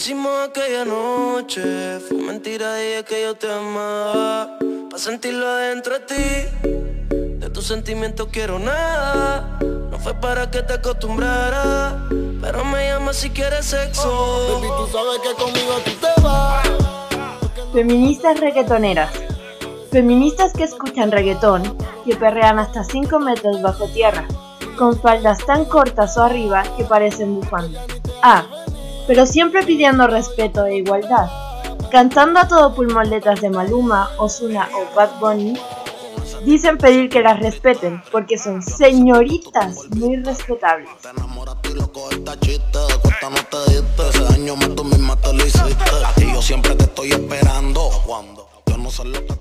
hicimos aquella noche fue mentira, dije que yo te amaba. Pa' sentirlo adentro de ti, de tus sentimientos quiero nada. No fue para que te acostumbrara, pero me llama si quieres sexo. Baby, tú sabes que conmigo tú te vas. Feministas reggaetoneras. Feministas que escuchan reggaetón, que perrean hasta 5 metros bajo tierra, con faldas tan cortas o arriba que parecen bufanda. Ah, pero siempre pidiendo respeto e igualdad. Cantando a todo pulmón letras de Maluma, Ozuna o Bad Bunny, dicen pedir que las respeten porque son señoritas muy respetables.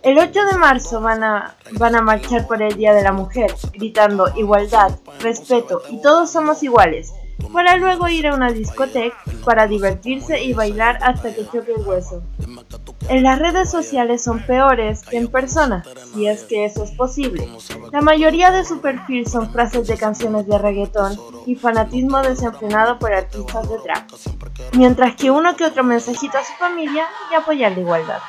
El 8 de marzo van a, van a marchar por el Día de la Mujer, gritando igualdad, respeto y todos somos iguales, para luego ir a una discoteca para divertirse y bailar hasta que choque el hueso. En las redes sociales son peores que en persona, si es que eso es posible. La mayoría de su perfil son frases de canciones de reggaetón y fanatismo desenfrenado por artistas de trap, mientras que uno que otro mensajito a su familia y apoyar la igualdad.